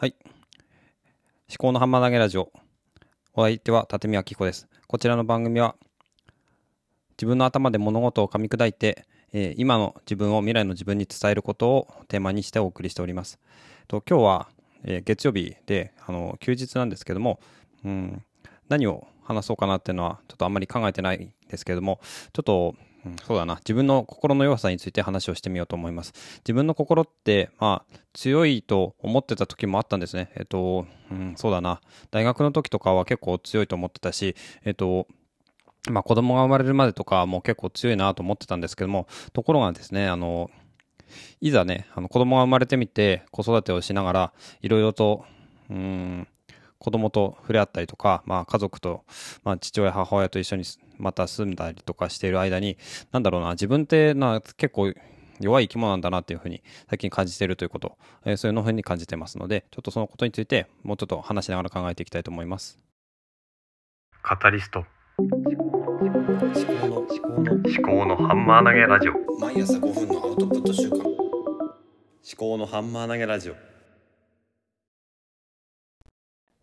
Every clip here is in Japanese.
はい。思考のハンマー投げラジオ。お相手は立見明子です。こちらの番組は、自分の頭で物事を噛み砕いて、えー今の自分を未来の自分に伝えることをテーマにしてお送りしております。と今日は、えー月曜日であの休日なんですけども、うん、何を話そうかなっていうのはちょっとあんまり考えてないんですけれども、ちょっと、うんそうだな、自分の心の弱さについて話をしてみようと思います。自分の心って、まあ、強いと思ってた時もあったんですね。えっと、うん、そうだな。大学の時とかは結構強いと思ってたし、えっと、まあ子供が生まれるまでとかも結構強いなと思ってたんですけども、ところがですね、あの、いざね、あの子供が生まれてみて子育てをしながら、いろいろと、うん、子供と触れ合ったりとか、まあ家族と、まあ父親、母親と一緒にまた住んだりとかしている間に、なんだろうな、自分ってな結構弱い生き物なんだなっていうふうに最近感じているということ、えーそういうのふうに感じてますので、ちょっとそのことについてもうちょっと話しながら考えていきたいと思います。カタリスト。思考の思考の思考のハンマー投げラジオ。思毎朝5分のアウトプット週間考のハンマー投げラジオ。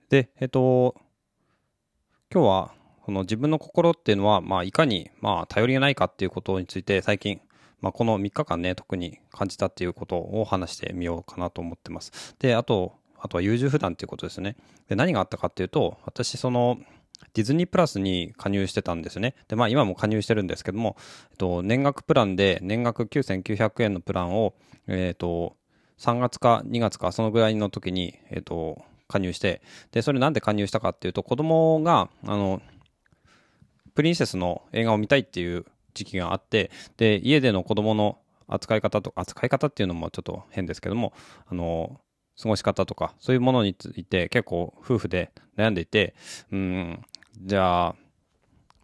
でえっと今日はこの自分の心っていうのは、まあ、いかに、まあ、頼りがないかっていうことについて最近、まあ、この3日間ね特に感じたっていうことを話してみようかなと思ってますであとあとは優柔不断っていうことですねで何があったかっていうと私そのディズニープラスに加入してたんですね。で、まあ今も加入してるんですけども、えっと、年額プランで年額9900円のプランを、えっと、3月か2月かそのぐらいの時に、えっと、加入して、で、それなんで加入したかっていうと、子供が、あの、プリンセスの映画を見たいっていう時期があって、で、家での子供の扱い方と、扱い方っていうのもちょっと変ですけども、あの、過ごし方とか、そういうものについて結構夫婦で悩んでいて、うん、じゃあ、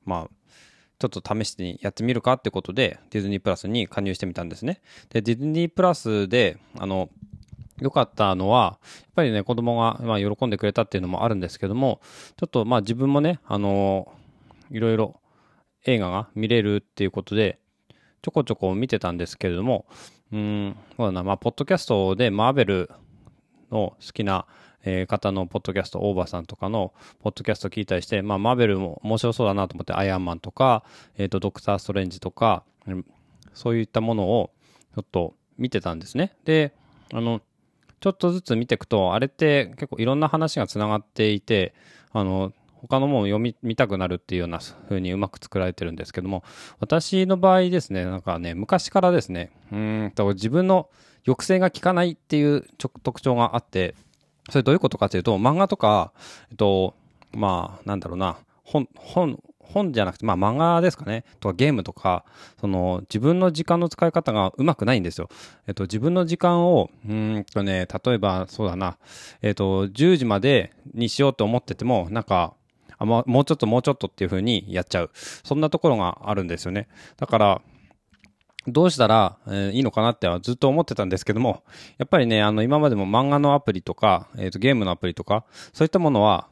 まあ、ちょっと試してやってみるかってことで、ディズニープラスに加入してみたんですね。で、ディズニープラスで、あの、良かったのは、やっぱりね、子供が、まあ、喜んでくれたっていうのもあるんですけども、ちょっと、まあ、自分もね、あの、いろいろ映画が見れるっていうことで、ちょこちょこ見てたんですけれども、うん、そうだな、まあ、ポッドキャストでマーベルの好きな、え方のポッドキャスト、オーバーさんとかのポッドキャスト聞いたりして、まあ、マーベルも面白そうだなと思って、アイアンマンとか、えっ、と、ドクター・ストレンジとか、そういったものをちょっと見てたんですね。で、あの、ちょっとずつ見ていくと、あれって結構いろんな話がつながっていて、あの、他のものを読み見たくなるっていうような風にうまく作られてるんですけども、私の場合ですね、なんかね、昔からですね、うーんと自分の抑制が効かないっていうちょ特徴があって、それどういうことかというと、漫画とか、えっと、まあ、なんだろうな、本、本、本じゃなくて、まあ漫画ですかね、とかゲームとか、その自分の時間の使い方がうまくないんですよ。えっと、自分の時間を、うんとね、例えばそうだな、えっと、10時までにしようと思ってても、なんか、あもうもうちょっともうちょっとっていう風にやっちゃう。そんなところがあるんですよね。だから、どうしたら、えーいいのかなってはずっと思ってたんですけども、やっぱりね、あの、今までも漫画のアプリとか、えっ、と、ゲームのアプリとか、そういったものは、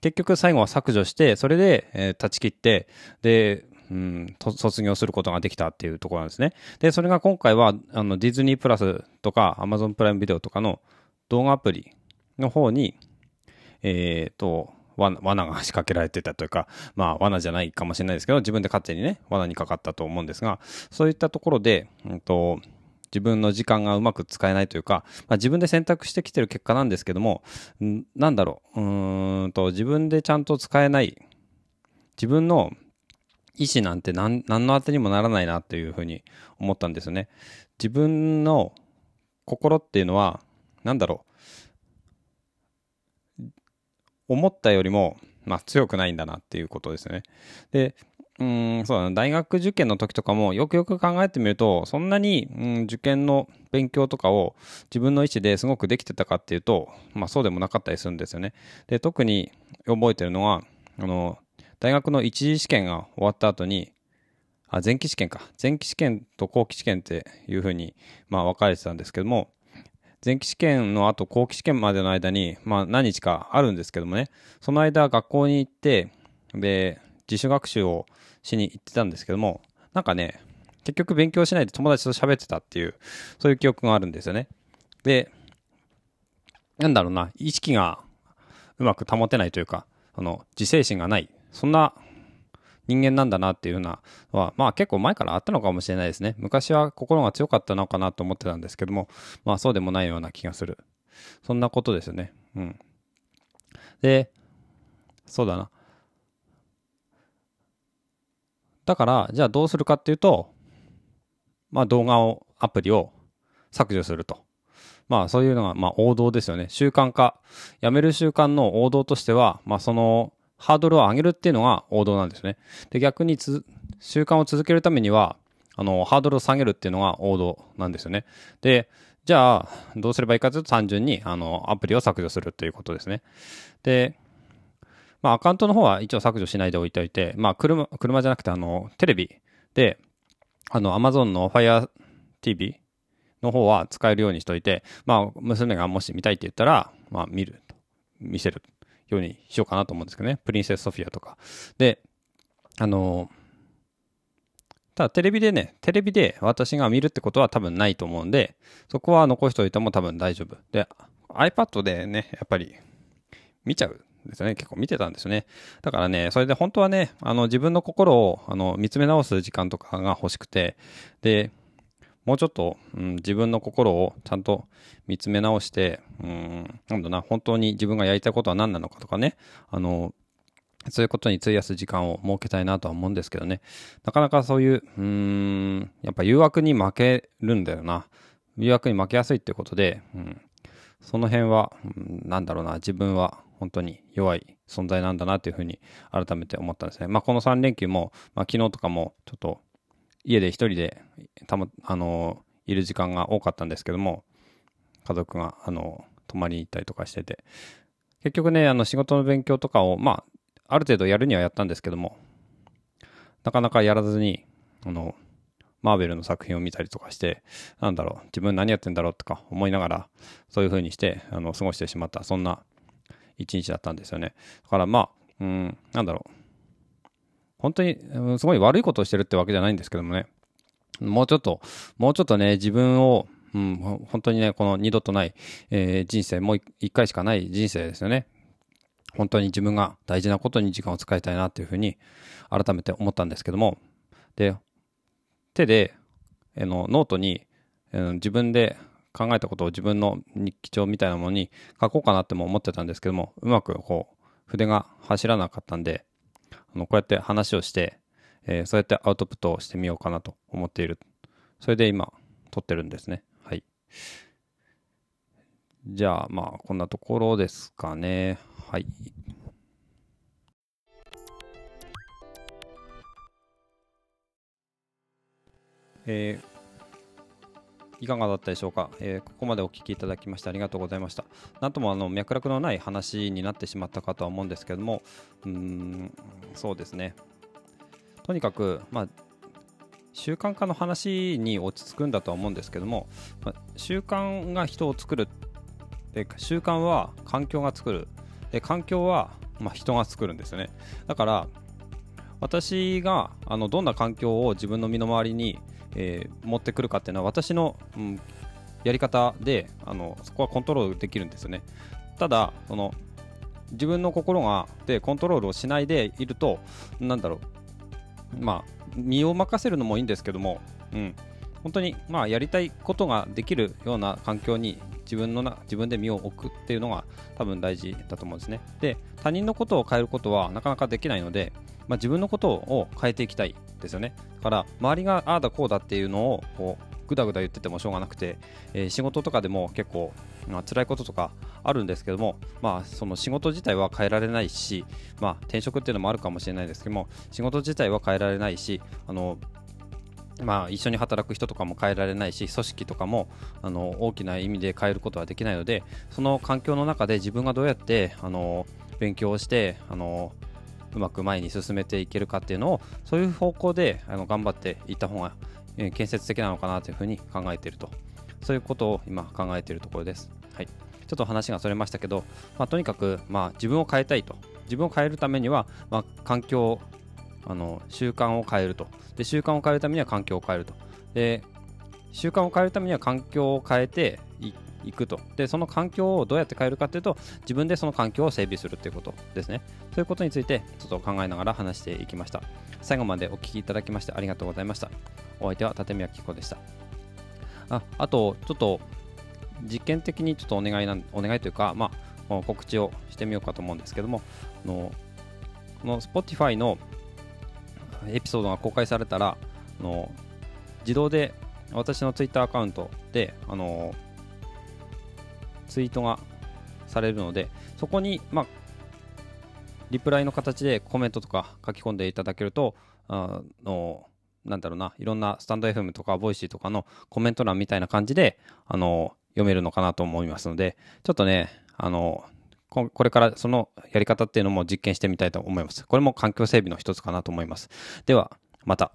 結局最後は削除して、それで、えー断ち切って、で、うん、卒業することができたっていうところなんですね。で、それが今回は、あの、ディズニープラスとか、アマゾンプライムビデオとかの動画アプリの方に、えっ、と、罠が仕掛けられてたというか、まあ罠じゃないかもしれないですけど、自分で勝手にね、罠にかかったと思うんですが、そういったところで、うんと、自分の時間がうまく使えないというか、まあ、自分で選択してきてる結果なんですけども、なんだろう、うんと、自分でちゃんと使えない、自分の意思なんて何何の当てにもならないなっていうふうに思ったんですよね。自分の心っていうのは、なんだろう、思ったよりも、まあ、強くないんだなっていうことですね。で、うん、そうだな、大学受験の時とかもよくよく考えてみると、そんなに、うん、受験の勉強とかを自分の意思ですごくできてたかっていうと、まあそうでもなかったりするんですよね。で、特に覚えてるのは、あの、大学の一次試験が終わった後に、あ、前期試験か。前期試験と後期試験っていうふうに、まあ分かれてたんですけども、前期試験の後後期試験までの間に、まあ何日かあるんですけどもね、その間学校に行って、で、自主学習をしに行ってたんですけども、なんかね、結局勉強しないで友達と喋ってたっていう、そういう記憶があるんですよね。で、なんだろうな、意識がうまく保てないというか、その自制心がない、そんな人間なんだなっていうのは、まあ結構前からあったのかもしれないですね。昔は心が強かったのかなと思ってたんですけども、まあそうでもないような気がする。そんなことですよね。うん。で、そうだな。だから、じゃあどうするかっていうと、まあ動画を、アプリを削除すると。まあそういうのが、まあ王道ですよね。習慣化。やめる習慣の王道としては、まあその、ハードルを上げるっていうのが王道なんですね。で、逆に、習慣を続けるためには、あの、ハードルを下げるっていうのが王道なんですよね。で、じゃあ、どうすればいいかというと単純に、あの、アプリを削除するということですね。で、まあ、アカウントの方は一応削除しないでおいておいて、まあ、車、車じゃなくて、あの、テレビで、あの、Amazon の Fire TV の方は使えるようにしといて、まあ、娘がもし見たいって言ったら、まあ、見ると、見せるようにしようかなと思うんですけどね。プリンセスソフィアとか。で、あの、ただテレビでね、テレビで私が見るってことは多分ないと思うんで、そこは残しておいても多分大丈夫。で、iPad でね、やっぱり見ちゃうんですよね。結構見てたんですよね。だからね、それで本当はね、あの自分の心をあの見つめ直す時間とかが欲しくて、で、もうちょっと、うん、自分の心をちゃんと見つめ直して、うん、なんだな、本当に自分がやりたいことは何なのかとかね、あの、そういうことに費やす時間を設けたいなとは思うんですけどね。なかなかそういう、うーん、やっぱ誘惑に負けるんだよな。誘惑に負けやすいってことで、うん、その辺は、うん、なんだろうな、自分は本当に弱い存在なんだなというふうに改めて思ったんですね。まあこの3連休も、まあ昨日とかもちょっと家で一人でたま、あの、いる時間が多かったんですけども、家族が、あの、泊まりに行ったりとかしてて、結局ね、あの仕事の勉強とかを、まあ、ある程度やるにはやったんですけども、なかなかやらずに、あの、マーベルの作品を見たりとかして、なんだろう、自分何やってんだろうとか思いながら、そういう風にして、あの、過ごしてしまった、そんな一日だったんですよね。だからまあ、うん、なんだろう、本当に、すごい悪いことをしてるってわけじゃないんですけどもね、もうちょっと、もうちょっとね、自分を、うん、本当にね、この二度とない、えー人生、もう一回しかない人生ですよね。本当に自分が大事なことに時間を使いたいなっていうふうに改めて思ったんですけども、で、手で、あのノートに、あの自分で考えたことを自分の日記帳みたいなものに書こうかなっても思ってたんですけども、うまくこう、筆が走らなかったんで、あのこうやって話をして、えーそうやってアウトプットをしてみようかなと思っている。それで今、撮ってるんですね。はい。じゃあ、まあ、こんなところですかね。はい。えーいかがだったでしょうか、えーここまでお聞きいただきましてありがとうございました。なんともあの脈絡のない話になってしまったかとは思うんですけども、うん、そうですね。とにかく、まあ、習慣化の話に落ち着くんだとは思うんですけども、まあ習慣が人を作るで習慣は環境が作るで環境は、まあ、人が作るんですよねだから私があのどんな環境を自分の身の回りに、えー持ってくるかっていうのは私の、うんやり方であのそこはコントロールできるんですよね。ただその自分の心がでコントロールをしないでいるとなんだろう。まあ身を任せるのもいいんですけども、うん、本当にまあやりたいことができるような環境に自分のな自分で身を置くっていうのが多分大事だと思うんですね。で他人のことを変えることはなかなかできないので、まあ、自分のことを変えていきたい。ですよね。だから周りがああだこうだっていうのをこうぐだぐだ言っててもしょうがなくて、えー仕事とかでも結構、まあ辛いこととかあるんですけども、まあ、その仕事自体は変えられないし、まあ、転職っていうのもあるかもしれないですけども仕事自体は変えられないしあのまあ、一緒に働く人とかも変えられないし組織とかもあの大きな意味で変えることはできないのでその環境の中で自分がどうやってあの勉強をしてあのうまく前に進めていけるかっていうのをそういう方向であの頑張っていった方が、え建設的なのかなというふうに考えていると。そういうことを今考えているところです。はい、ちょっと話がそれましたけど、まあ、とにかく、まあ、自分を変えたいと。自分を変えるためには、まあ、環境あの習慣を変えると。で習慣を変えるためには環境を変えると。で習慣を変えるためには環境を変えていくと。で、その環境をどうやって変えるかっていうと、自分でその環境を整備するっていうことですね。そういうことについて、ちょっと考えながら話していきました。最後までお聞きいただきましてありがとうございました。お相手は立宮紀子でした。ああと、ちょっと、実験的にちょっとお願いなん、お願いというか、まあ、告知をしてみようかと思うんですけども、あのこの Spotify のエピソードが公開されたら、あの自動で私の Twitter アカウントで、あのツイートがされるので、そこに、まあ、リプライの形でコメントとか書き込んでいただけると、あのなんだろうな、いろんなスタンド FM とか、 Voicy とかのコメント欄みたいな感じで、あの読めるのかなと思いますので、ちょっとね、あのここれからそのやり方っていうのも実験してみたいと思います。これも環境整備の一つかなと思います。では、また。